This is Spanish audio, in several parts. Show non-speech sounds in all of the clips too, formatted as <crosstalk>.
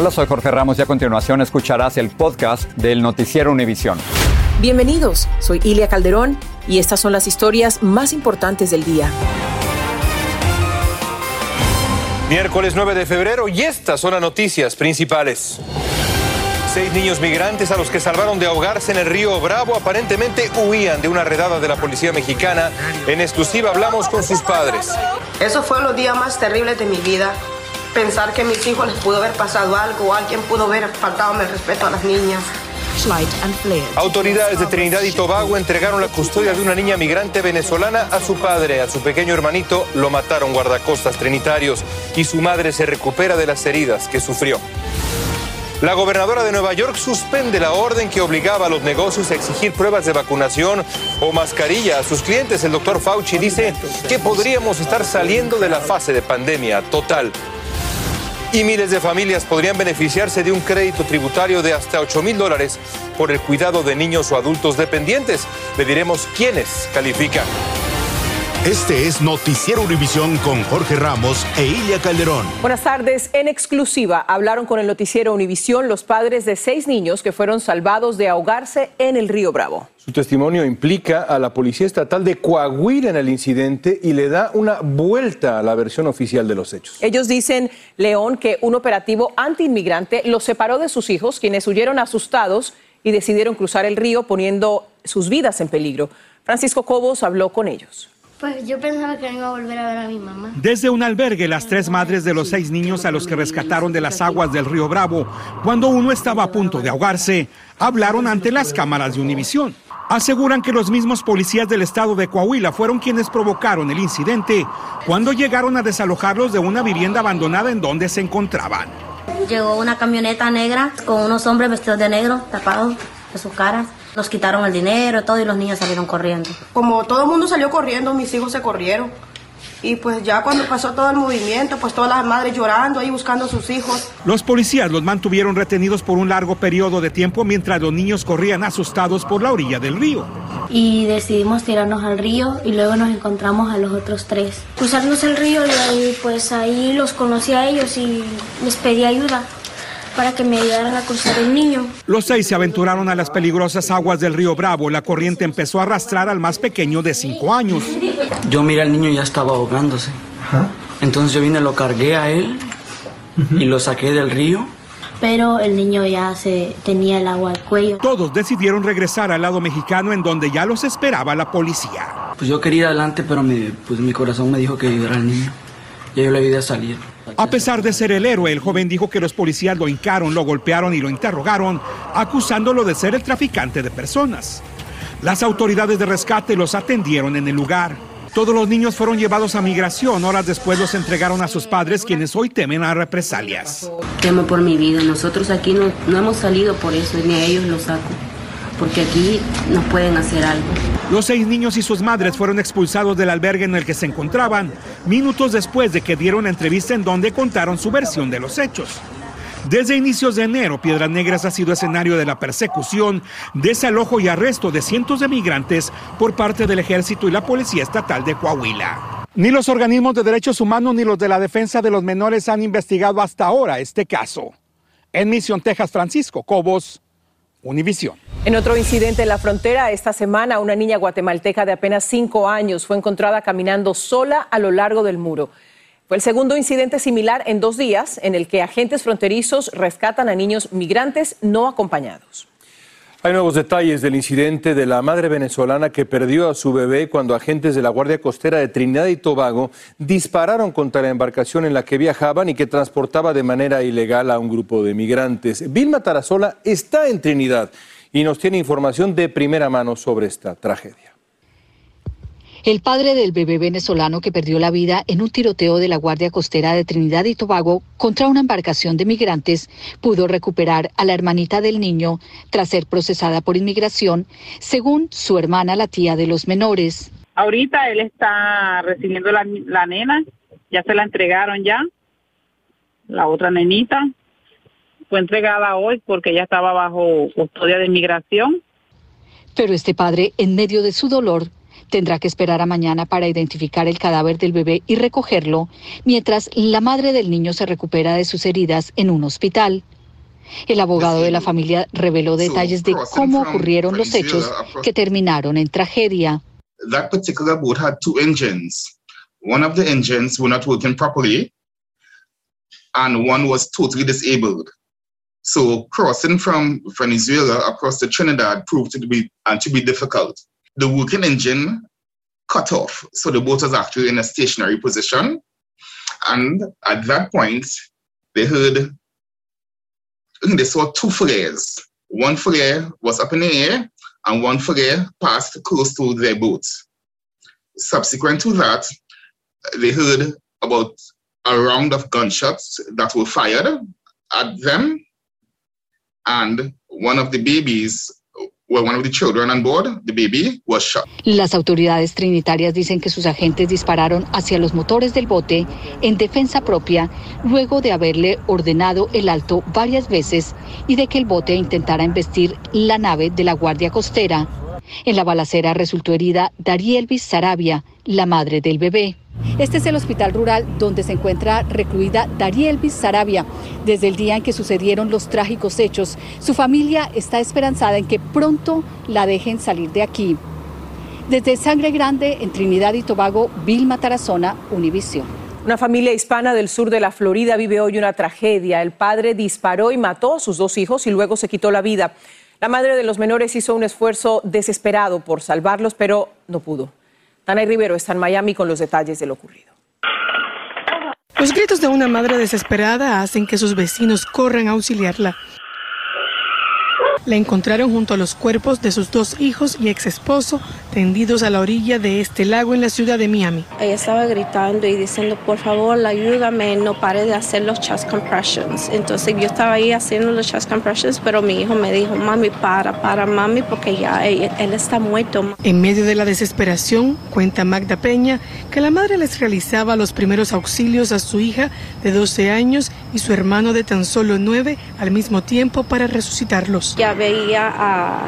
Hola, soy Jorge Ramos y a continuación escucharás el podcast del Noticiero Univisión. Bienvenidos, soy Ilia Calderón y estas son las historias más importantes del día. Miércoles 9 de febrero y estas son las noticias principales. Seis niños migrantes a los que salvaron de ahogarse en el río Bravo aparentemente huían de una redada de la policía mexicana. En exclusiva hablamos con sus padres. Eso fue los días más terribles de mi vida. Pensar que a mis hijos les pudo haber pasado algo o alguien pudo haber faltado el respeto a las niñas. Autoridades de Trinidad y Tobago entregaron la custodia de una niña migrante venezolana a su padre. A su pequeño hermanito lo mataron guardacostas trinitarios y su madre se recupera de las heridas que sufrió. La gobernadora de Nueva York suspende la orden que obligaba a los negocios a exigir pruebas de vacunación o mascarilla a sus clientes. El doctor Fauci dice que podríamos estar saliendo de la fase de pandemia total. Y miles de familias podrían beneficiarse de un crédito tributario de hasta 8 mil dólares por el cuidado de niños o adultos dependientes. Le diremos quiénes califican. Este es Noticiero Univisión con Jorge Ramos e Ilia Calderón. Buenas tardes. En exclusiva hablaron con el Noticiero Univisión los padres de seis niños que fueron salvados de ahogarse en el río Bravo. Su testimonio implica a la Policía Estatal de Coahuila en el incidente y le da una vuelta a la versión oficial de los hechos. Ellos dicen, León, que un operativo antiinmigrante los separó de sus hijos, quienes huyeron asustados y decidieron cruzar el río poniendo sus vidas en peligro. Francisco Cobos habló con ellos. Pues yo pensaba que no iba a volver a ver a mi mamá. Desde un albergue, las tres madres de los seis niños a los que rescataron de las aguas del río Bravo, cuando uno estaba a punto de ahogarse, hablaron ante las cámaras de Univisión. Aseguran que los mismos policías del estado de Coahuila fueron quienes provocaron el incidente cuando llegaron a desalojarlos de una vivienda abandonada en donde se encontraban. Llegó una camioneta negra con unos hombres vestidos de negro, tapados de sus caras. Nos quitaron el dinero, todo y los niños salieron corriendo. Como todo el mundo salió corriendo, mis hijos se corrieron. Y pues ya cuando pasó todo el movimiento, pues todas las madres llorando ahí buscando a sus hijos. Los policías los mantuvieron retenidos por un largo periodo de tiempo mientras los niños corrían asustados por la orilla del río. Y decidimos tirarnos al río y luego nos encontramos a los otros tres. Cruzarnos el río y ahí, pues ahí los conocí a ellos y les pedí ayuda para que me ayudaran a cruzar el niño. Los seis se aventuraron a las peligrosas aguas del río Bravo. La corriente empezó a arrastrar al más pequeño de cinco años. Yo miré al niño ya estaba ahogándose. Entonces yo vine, lo cargué a él y lo saqué del río. Pero el niño ya se tenía el agua al cuello. Todos decidieron regresar al lado mexicano en donde ya los esperaba la policía. Pues yo quería ir adelante, pero mi, pues mi corazón me dijo que ayudara al niño. Y yo le vi de salir. A pesar de ser el héroe, el joven dijo que los policías lo hincaron, lo golpearon y lo interrogaron, acusándolo de ser el traficante de personas. Las autoridades de rescate los atendieron en el lugar. Todos los niños fueron llevados a migración. Horas después los entregaron a sus padres, quienes hoy temen a represalias. Temo por mi vida. Nosotros aquí no, hemos salido por eso, ni ellos los saco. Porque aquí nos pueden hacer algo. Los seis niños y sus madres fueron expulsados del albergue en el que se encontraban, minutos después de que dieron una entrevista en donde contaron su versión de los hechos. Desde inicios de enero, Piedras Negras ha sido escenario de la persecución, desalojo y arresto de cientos de migrantes por parte del ejército y la policía estatal de Coahuila. Ni los organismos de derechos humanos ni los de la defensa de los menores han investigado hasta ahora este caso. En Misión, Texas, Francisco Cobos, Univisión. En otro incidente en la frontera, esta semana una niña guatemalteca de apenas cinco años fue encontrada caminando sola a lo largo del muro. Fue el segundo incidente similar en dos días en el que agentes fronterizos rescatan a niños migrantes no acompañados. Hay nuevos detalles del incidente de la madre venezolana que perdió a su bebé cuando agentes de la Guardia Costera de Trinidad y Tobago dispararon contra la embarcación en la que viajaban y que transportaba de manera ilegal a un grupo de migrantes. Vilma Tarasola está en Trinidad y nos tiene información de primera mano sobre esta tragedia. El padre del bebé venezolano que perdió la vida en un tiroteo de la Guardia Costera de Trinidad y Tobago contra una embarcación de migrantes pudo recuperar a la hermanita del niño tras ser procesada por inmigración, según su hermana, la tía de los menores. Ahorita él está recibiendo la, la nena, ya se la entregaron ya, la otra nenita. Fue entregada hoy porque ella estaba bajo custodia de inmigración. Pero este padre, en medio de su dolor, tendrá que esperar a mañana para identificar el cadáver del bebé y recogerlo, mientras la madre del niño se recupera de sus heridas en un hospital. El abogado de la familia reveló detalles de cómo ocurrieron los hechos que terminaron en tragedia. That particular boat had two engines. One of the engines were not working properly, and one was totally disabled. So crossing from Venezuela across to Trinidad proved to be and to be difficult. The working engine cut off, so the boat was actually in a stationary position. And at that point, they heard mm, they saw two flares. One flare was up in the air, and one flare passed close to their boat. Subsequent to that, they heard about a round of gunshots that were fired at them, and one of the babies, Las autoridades trinitarias dicen que sus agentes dispararon hacia los motores del bote en defensa propia luego de haberle ordenado el alto varias veces y de que el bote intentara embestir la nave de la Guardia Costera. En la balacera resultó herida Darielvis Sarabia, la madre del bebé. Este es el hospital rural donde se encuentra recluida Darielvis Sarabia. Desde el día en que sucedieron los trágicos hechos, su familia está esperanzada en que pronto la dejen salir de aquí. Desde Sangre Grande, en Trinidad y Tobago, Vilma Tarazona, Univisión. Una familia hispana del sur de la Florida vive hoy una tragedia. El padre disparó y mató a sus dos hijos y luego se quitó la vida. La madre de los menores hizo un esfuerzo desesperado por salvarlos, pero no pudo. Tana Rivero está en Miami con los detalles de lo ocurrido. Los gritos de una madre desesperada hacen que sus vecinos corran a auxiliarla. La encontraron junto a los cuerpos de sus dos hijos y ex esposo tendidos a la orilla de este lago en la ciudad de Miami. Ella estaba gritando y diciendo, por favor, ayúdame, no pare de hacer los chest compressions. Entonces yo estaba ahí haciendo los chest compressions, pero mi hijo me dijo, mami, para, para, mami, porque ya él, él está muerto. En medio de la desesperación, cuenta Magda Peña que la madre les realizaba los primeros auxilios a su hija de 12 años y su hermano de tan solo 9 al mismo tiempo para resucitarlos. Ya veía a,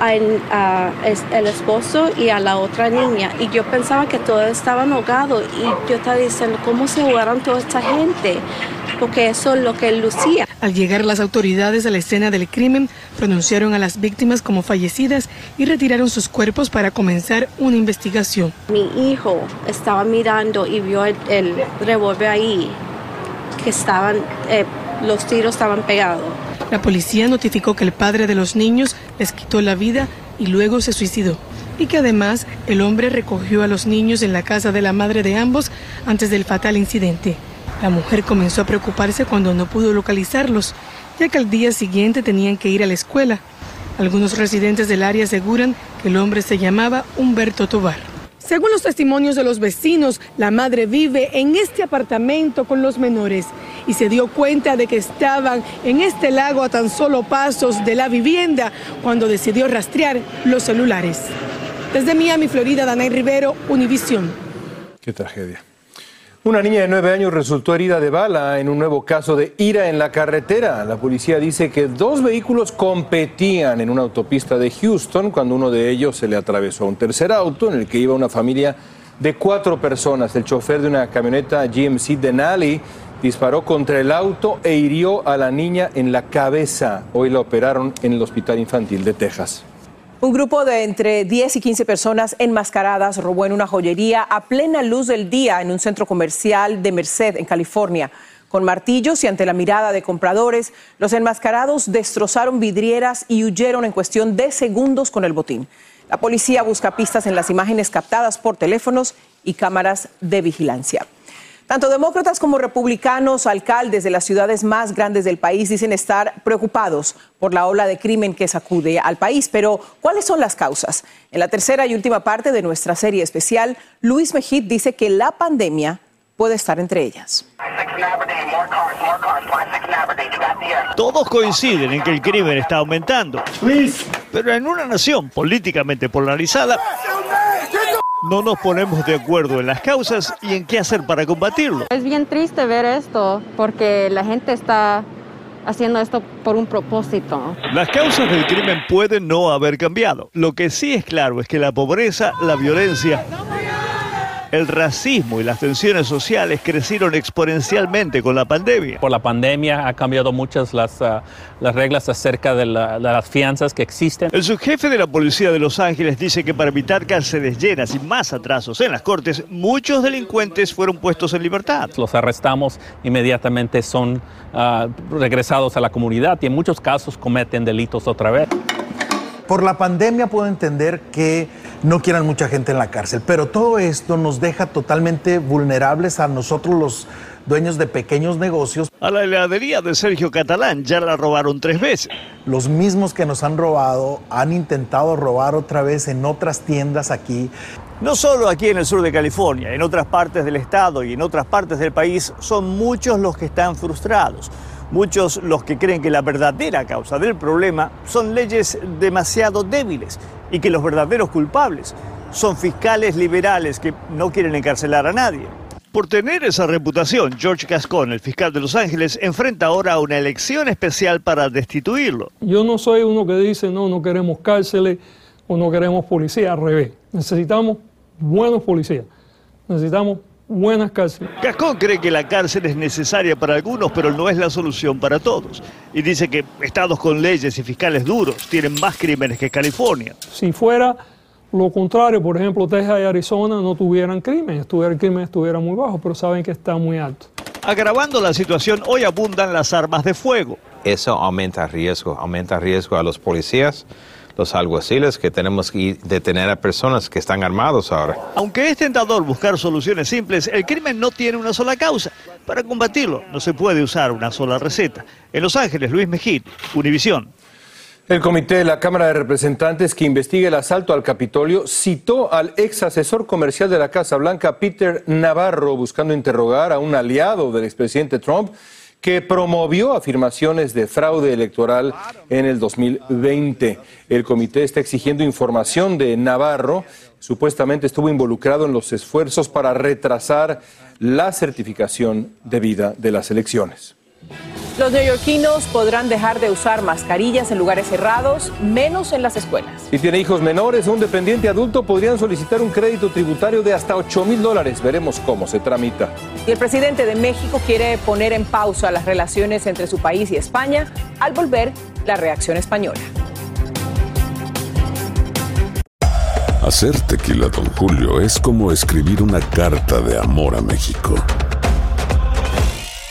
a, a es- el esposo y a la otra niña y yo pensaba que todos estaban ahogados y yo estaba diciendo, ¿cómo se ahogaron toda esta gente? Porque eso es lo que lucía. Al llegar las autoridades a la escena del crimen, pronunciaron a las víctimas como fallecidas y retiraron sus cuerpos para comenzar una investigación. Mi hijo estaba mirando y vio el, el revólver ahí, que estaban, eh, los tiros estaban pegados. La policía notificó que el padre de los niños les quitó la vida y luego se suicidó. Y que además el hombre recogió a los niños en la casa de la madre de ambos antes del fatal incidente. La mujer comenzó a preocuparse cuando no pudo localizarlos, ya que al día siguiente tenían que ir a la escuela. Algunos residentes del área aseguran que el hombre se llamaba Humberto Tobar. Según los testimonios de los vecinos, la madre vive en este apartamento con los menores y se dio cuenta de que estaban en este lago a tan solo pasos de la vivienda cuando decidió rastrear los celulares. Desde Miami, Florida, Danay Rivero, Univisión. Qué tragedia. Una niña de nueve años resultó herida de bala en un nuevo caso de ira en la carretera. La policía dice que dos vehículos competían en una autopista de Houston cuando uno de ellos se le atravesó a un tercer auto en el que iba una familia de cuatro personas. El chofer de una camioneta GMC Denali disparó contra el auto e hirió a la niña en la cabeza. Hoy la operaron en el Hospital Infantil de Texas. Un grupo de entre 10 y 15 personas enmascaradas robó en una joyería a plena luz del día en un centro comercial de Merced, en California. Con martillos y ante la mirada de compradores, los enmascarados destrozaron vidrieras y huyeron en cuestión de segundos con el botín. La policía busca pistas en las imágenes captadas por teléfonos y cámaras de vigilancia. Tanto demócratas como republicanos, alcaldes de las ciudades más grandes del país dicen estar preocupados por la ola de crimen que sacude al país. Pero, ¿cuáles son las causas? En la tercera y última parte de nuestra serie especial, Luis Mejid dice que la pandemia puede estar entre ellas. Todos coinciden en que el crimen está aumentando. Pero en una nación políticamente polarizada, no nos ponemos de acuerdo en las causas y en qué hacer para combatirlo. Es bien triste ver esto porque la gente está haciendo esto por un propósito. Las causas del crimen pueden no haber cambiado. Lo que sí es claro es que la pobreza, la violencia el racismo y las tensiones sociales crecieron exponencialmente con la pandemia. Por la pandemia ha cambiado muchas las, ah, las reglas acerca de, las fianzas que existen. El subjefe de la policía de Los Ángeles dice que para evitar cárceles llenas y más atrasos en las cortes, muchos delincuentes fueron puestos en libertad. Los arrestamos inmediatamente, son ah, regresados a la comunidad y en muchos casos cometen delitos otra vez. Por la pandemia puedo entender que no quieran mucha gente en la cárcel, pero todo esto nos deja totalmente vulnerables a nosotros los dueños de pequeños negocios. A la heladería de Sergio Catalán ya la robaron tres veces. Los mismos que nos han robado han intentado robar otra vez en otras tiendas aquí. No solo aquí en el sur de California, en otras partes del estado y en otras partes del país son muchos los que están frustrados. Muchos los que creen que la verdadera causa del problema son leyes demasiado débiles y que los verdaderos culpables son fiscales liberales que no quieren encarcelar a nadie. Por tener esa reputación, George Gascon, el fiscal de Los Ángeles, enfrenta ahora una elección especial para destituirlo. Yo no soy uno que dice, no, no queremos cárceles o no queremos policía, al revés. Necesitamos buenos policías. Necesitamos buenas cárceles. Gascón cree que la cárcel es necesaria para algunos, pero no es la solución para todos. Y dice que estados con leyes y fiscales duros tienen más crímenes que California. Si fuera lo contrario, por ejemplo, Texas y Arizona no tuvieran crimen, estuviera, el crimen estuviera muy bajo, pero saben que está muy alto. Agravando la situación, hoy abundan las armas de fuego. Eso aumenta riesgo, aumenta riesgo a los policías, los alguaciles, que tenemos que detener a personas que están armados ahora. Aunque es tentador buscar soluciones simples, el crimen no tiene una sola causa. Para combatirlo no se puede usar una sola receta. En Los Ángeles, Luis Mejid, Univisión. El comité de la Cámara de Representantes que investiga el asalto al Capitolio citó al ex asesor comercial de la Casa Blanca, Peter Navarro, buscando interrogar a un aliado del expresidente Trump que promovió afirmaciones de fraude electoral en el 2020. El comité está exigiendo información de Navarro, supuestamente estuvo involucrado en los esfuerzos para retrasar la certificación debida de las elecciones. Los neoyorquinos podrán dejar de usar mascarillas en lugares cerrados, menos en las escuelas. Si tiene hijos menores o un dependiente adulto, podrían solicitar un crédito tributario de hasta 8 mil dólares. Veremos cómo se tramita. Y el presidente de México quiere poner en pausa las relaciones entre su país y España al volver la reacción española. Hacer tequila, don Julio, es como escribir una carta de amor a México.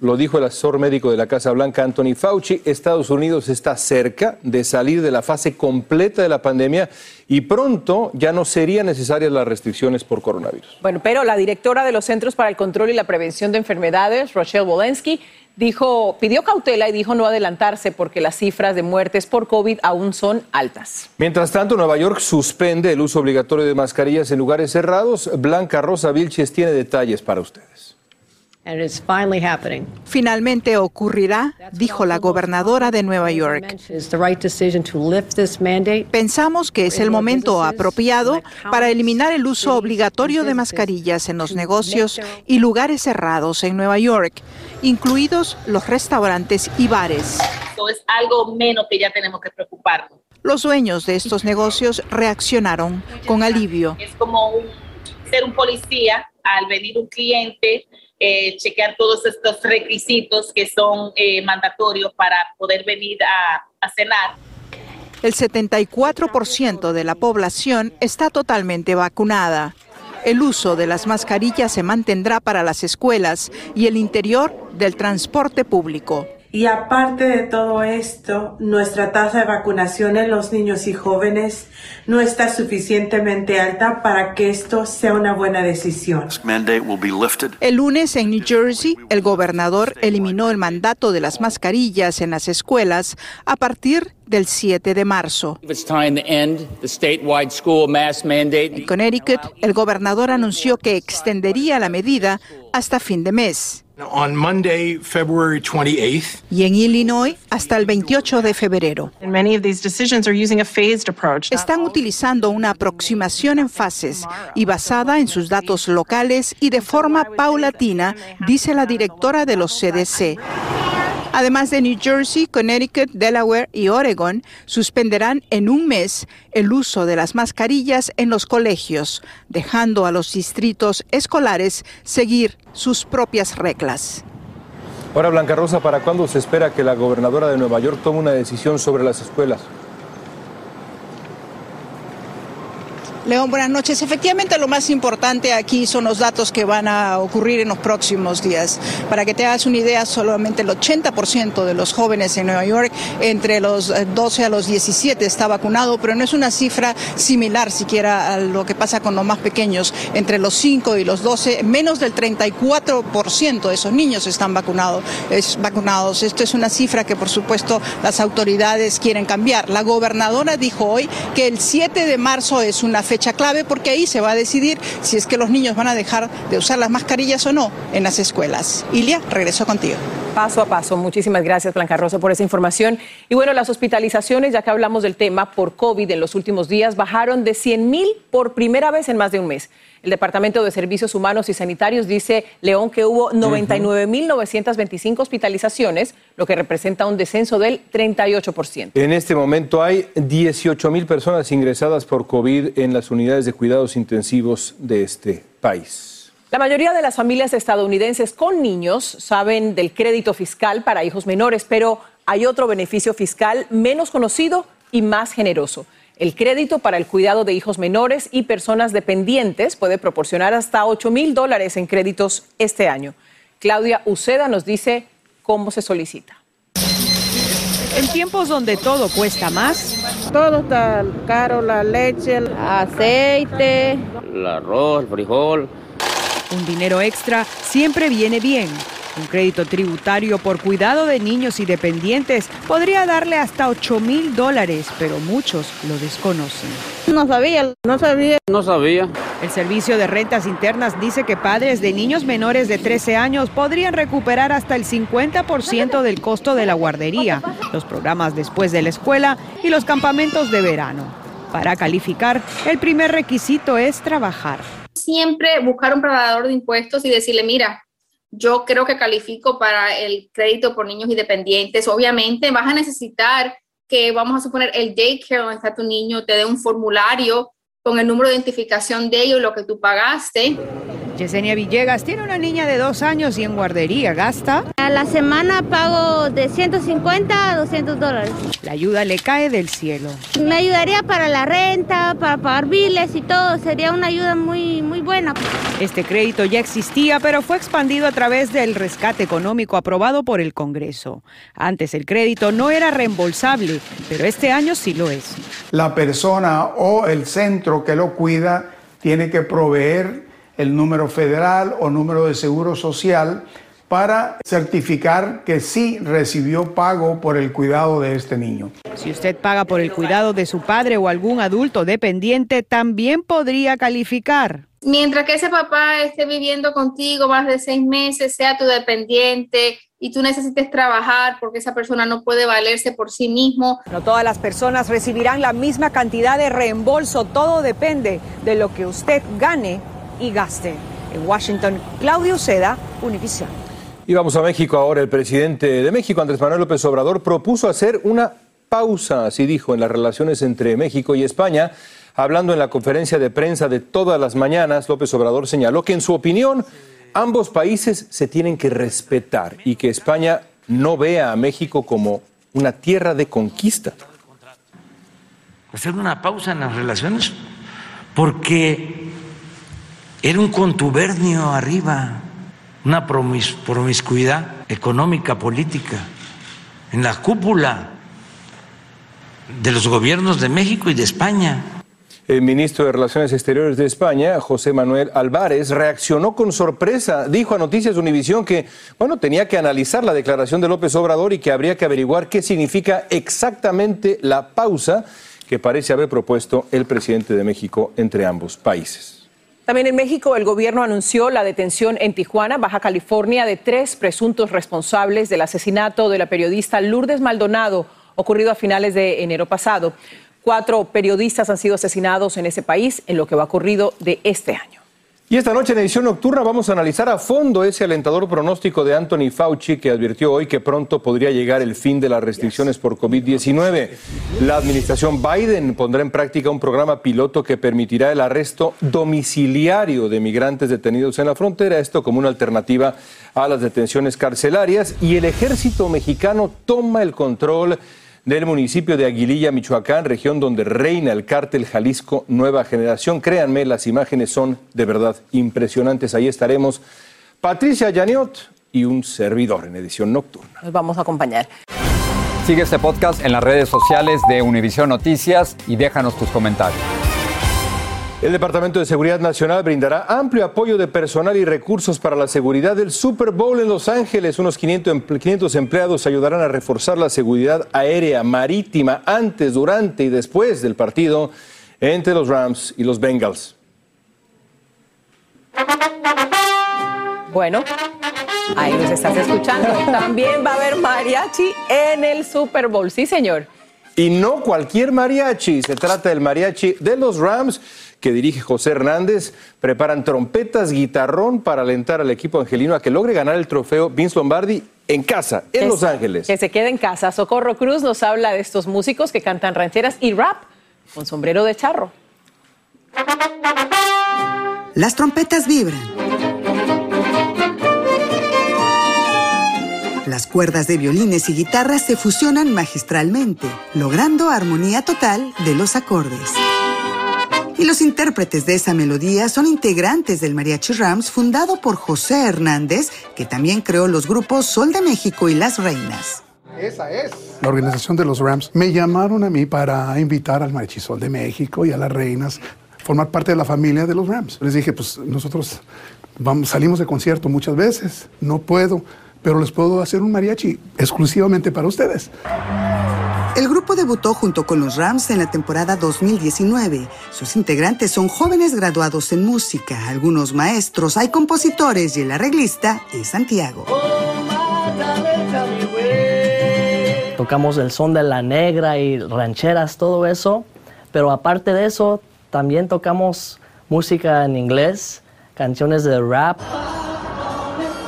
Lo dijo el asesor médico de la Casa Blanca, Anthony Fauci. Estados Unidos está cerca de salir de la fase completa de la pandemia y pronto ya no serían necesarias las restricciones por coronavirus. Bueno, pero la directora de los Centros para el Control y la Prevención de Enfermedades, Rochelle Walensky, dijo, pidió cautela y dijo no adelantarse porque las cifras de muertes por COVID aún son altas. Mientras tanto, Nueva York suspende el uso obligatorio de mascarillas en lugares cerrados. Blanca Rosa Vilches tiene detalles para ustedes. Finalmente ocurrirá, dijo la gobernadora de Nueva York. Pensamos que es el momento apropiado para eliminar el uso obligatorio de mascarillas en los negocios y lugares cerrados en Nueva York, incluidos los restaurantes y bares. es algo menos que ya tenemos que preocuparnos. Los dueños de estos negocios reaccionaron con alivio. Es como ser un policía al venir un cliente eh, chequear todos estos requisitos que son eh, mandatorios para poder venir a, a cenar. El 74% de la población está totalmente vacunada. El uso de las mascarillas se mantendrá para las escuelas y el interior del transporte público. Y aparte de todo esto, nuestra tasa de vacunación en los niños y jóvenes no está suficientemente alta para que esto sea una buena decisión. El lunes en New Jersey, el gobernador eliminó el mandato de las mascarillas en las escuelas a partir del 7 de marzo. En Connecticut, el gobernador anunció que extendería la medida hasta fin de mes. Y en Illinois hasta el 28 de febrero. Están utilizando una aproximación en fases y basada en sus datos locales y de forma paulatina, dice la directora de los CDC. Además de New Jersey, Connecticut, Delaware y Oregon, suspenderán en un mes el uso de las mascarillas en los colegios, dejando a los distritos escolares seguir sus propias reglas. Ahora, Blanca Rosa, ¿para cuándo se espera que la gobernadora de Nueva York tome una decisión sobre las escuelas? León, buenas noches. Efectivamente, lo más importante aquí son los datos que van a ocurrir en los próximos días. Para que te hagas una idea, solamente el 80% de los jóvenes en Nueva York entre los 12 a los 17 está vacunado, pero no es una cifra similar siquiera a lo que pasa con los más pequeños. Entre los 5 y los 12, menos del 34% de esos niños están vacunados. Es, vacunados. Esto es una cifra que, por supuesto, las autoridades quieren cambiar. La gobernadora dijo hoy que el 7 de marzo es una fecha clave porque ahí se va a decidir si es que los niños van a dejar de usar las mascarillas o no en las escuelas. Ilia, regreso contigo. Paso a paso. Muchísimas gracias, Blanca Rosa, por esa información. Y bueno, las hospitalizaciones, ya que hablamos del tema, por COVID en los últimos días bajaron de 100 mil por primera vez en más de un mes. El Departamento de Servicios Humanos y Sanitarios dice, León, que hubo 99.925 hospitalizaciones, lo que representa un descenso del 38%. En este momento hay 18.000 personas ingresadas por COVID en las unidades de cuidados intensivos de este país. La mayoría de las familias estadounidenses con niños saben del crédito fiscal para hijos menores, pero hay otro beneficio fiscal menos conocido y más generoso. El crédito para el cuidado de hijos menores y personas dependientes puede proporcionar hasta 8 mil dólares en créditos este año. Claudia Uceda nos dice cómo se solicita. En tiempos donde todo cuesta más. Todo está caro, la leche, el aceite, el arroz, el frijol. Un dinero extra siempre viene bien. Un crédito tributario por cuidado de niños y dependientes podría darle hasta 8 mil dólares, pero muchos lo desconocen. No sabía, no sabía. No sabía. El Servicio de Rentas Internas dice que padres de niños menores de 13 años podrían recuperar hasta el 50% del costo de la guardería, los programas después de la escuela y los campamentos de verano. Para calificar, el primer requisito es trabajar. Siempre buscar un preparador de impuestos y decirle, mira, yo creo que califico para el crédito por niños independientes. Obviamente vas a necesitar que, vamos a suponer, el daycare donde está tu niño te dé un formulario con el número de identificación de ellos, lo que tú pagaste. Yesenia Villegas tiene una niña de dos años y en guardería gasta. A la semana pago de 150 a 200 dólares. La ayuda le cae del cielo. Me ayudaría para la renta, para pagar biles y todo. Sería una ayuda muy, muy buena. Este crédito ya existía, pero fue expandido a través del rescate económico aprobado por el Congreso. Antes el crédito no era reembolsable, pero este año sí lo es. La persona o el centro que lo cuida tiene que proveer el número federal o número de seguro social para certificar que sí recibió pago por el cuidado de este niño. Si usted paga por el cuidado de su padre o algún adulto dependiente, también podría calificar. Mientras que ese papá esté viviendo contigo más de seis meses, sea tu dependiente y tú necesites trabajar porque esa persona no puede valerse por sí mismo. No todas las personas recibirán la misma cantidad de reembolso, todo depende de lo que usted gane y gaste. En Washington, Claudio Seda, Univision. Y vamos a México ahora. El presidente de México, Andrés Manuel López Obrador, propuso hacer una pausa, así dijo, en las relaciones entre México y España. Hablando en la conferencia de prensa de todas las mañanas, López Obrador señaló que en su opinión ambos países se tienen que respetar y que España no vea a México como una tierra de conquista. Hacer una pausa en las relaciones porque era un contubernio arriba, una promis promiscuidad económica, política, en la cúpula de los gobiernos de México y de España. El ministro de Relaciones Exteriores de España, José Manuel Álvarez, reaccionó con sorpresa. Dijo a Noticias Univisión que, bueno, tenía que analizar la declaración de López Obrador y que habría que averiguar qué significa exactamente la pausa que parece haber propuesto el presidente de México entre ambos países. También en México, el gobierno anunció la detención en Tijuana, Baja California, de tres presuntos responsables del asesinato de la periodista Lourdes Maldonado, ocurrido a finales de enero pasado. Cuatro periodistas han sido asesinados en ese país en lo que va ocurrido de este año. Y esta noche en edición nocturna vamos a analizar a fondo ese alentador pronóstico de Anthony Fauci que advirtió hoy que pronto podría llegar el fin de las restricciones por COVID-19. La administración Biden pondrá en práctica un programa piloto que permitirá el arresto domiciliario de migrantes detenidos en la frontera, esto como una alternativa a las detenciones carcelarias. Y el ejército mexicano toma el control del municipio de Aguililla, Michoacán, región donde reina el cártel Jalisco Nueva Generación. Créanme, las imágenes son de verdad impresionantes. Ahí estaremos Patricia Yaniot y un servidor en edición nocturna. Nos vamos a acompañar. Sigue este podcast en las redes sociales de Univision Noticias y déjanos tus comentarios. El Departamento de Seguridad Nacional brindará amplio apoyo de personal y recursos para la seguridad del Super Bowl en Los Ángeles. Unos 500, empleados ayudarán a reforzar la seguridad aérea, marítima, antes, durante y después del partido entre los Rams y los Bengals. Bueno, ahí nos estás escuchando. También va a haber mariachi en el Super Bowl. Sí, señor. Y no cualquier mariachi, se trata del mariachi de los Rams que dirige José Hernández. Preparan trompetas, guitarrón para alentar al equipo angelino a que logre ganar el trofeo Vince Lombardi en casa, en Los Ángeles. Que se quede en casa. Socorro Cruz nos habla de estos músicos que cantan rancheras y rap con sombrero de charro. Las trompetas vibran. Las cuerdas de violines y guitarras se fusionan magistralmente, logrando armonía total de los acordes. Y los intérpretes de esa melodía son integrantes del Mariachi Rams fundado por José Hernández, que también creó los grupos Sol de México y Las Reinas. Esa es. La organización de los Rams me llamaron a mí para invitar al Mariachi Sol de México y a las Reinas formar parte de la familia de los Rams. Les dije, pues nosotros vamos, salimos de concierto muchas veces, no puedo, pero les puedo hacer un mariachi exclusivamente para ustedes. El grupo debutó junto con los Rams en la temporada 2019. Sus integrantes son jóvenes graduados en música, algunos maestros, hay compositores y el arreglista es Santiago. Tocamos el son de la negra y rancheras, todo eso, pero aparte de eso, también tocamos música en inglés, canciones de rap.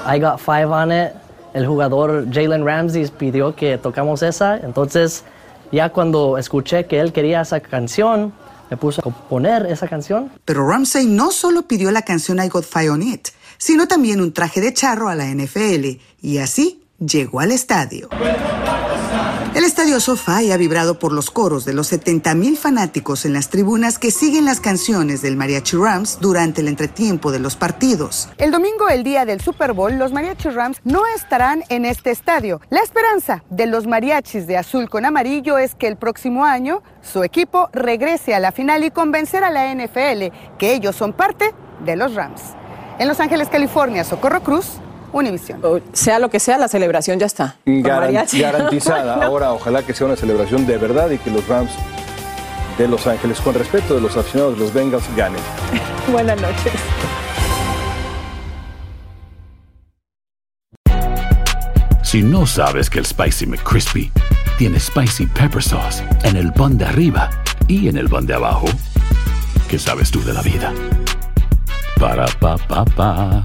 I Got Five on It. El jugador Jalen Ramsey pidió que tocamos esa, entonces ya cuando escuché que él quería esa canción, me puse a componer esa canción. Pero Ramsey no solo pidió la canción I Got Fire on It, sino también un traje de charro a la NFL, y así llegó al estadio. El estadio SoFi ha vibrado por los coros de los 70.000 fanáticos en las tribunas que siguen las canciones del Mariachi Rams durante el entretiempo de los partidos. El domingo, el día del Super Bowl, los Mariachi Rams no estarán en este estadio. La esperanza de los mariachis de azul con amarillo es que el próximo año su equipo regrese a la final y convencer a la NFL que ellos son parte de los Rams. En Los Ángeles, California, Socorro Cruz, Univisión. Sea lo que sea, la celebración ya está. Garan <laughs> garantizada. Ahora, ojalá que sea una celebración de verdad y que los Rams de Los Ángeles, con respeto de los aficionados de los Bengals, gane. <laughs> Buenas noches. Si no sabes que el Spicy McCrispy tiene Spicy Pepper Sauce en el pan de arriba y en el pan de abajo, ¿qué sabes tú de la vida? Para, pa, pa, pa.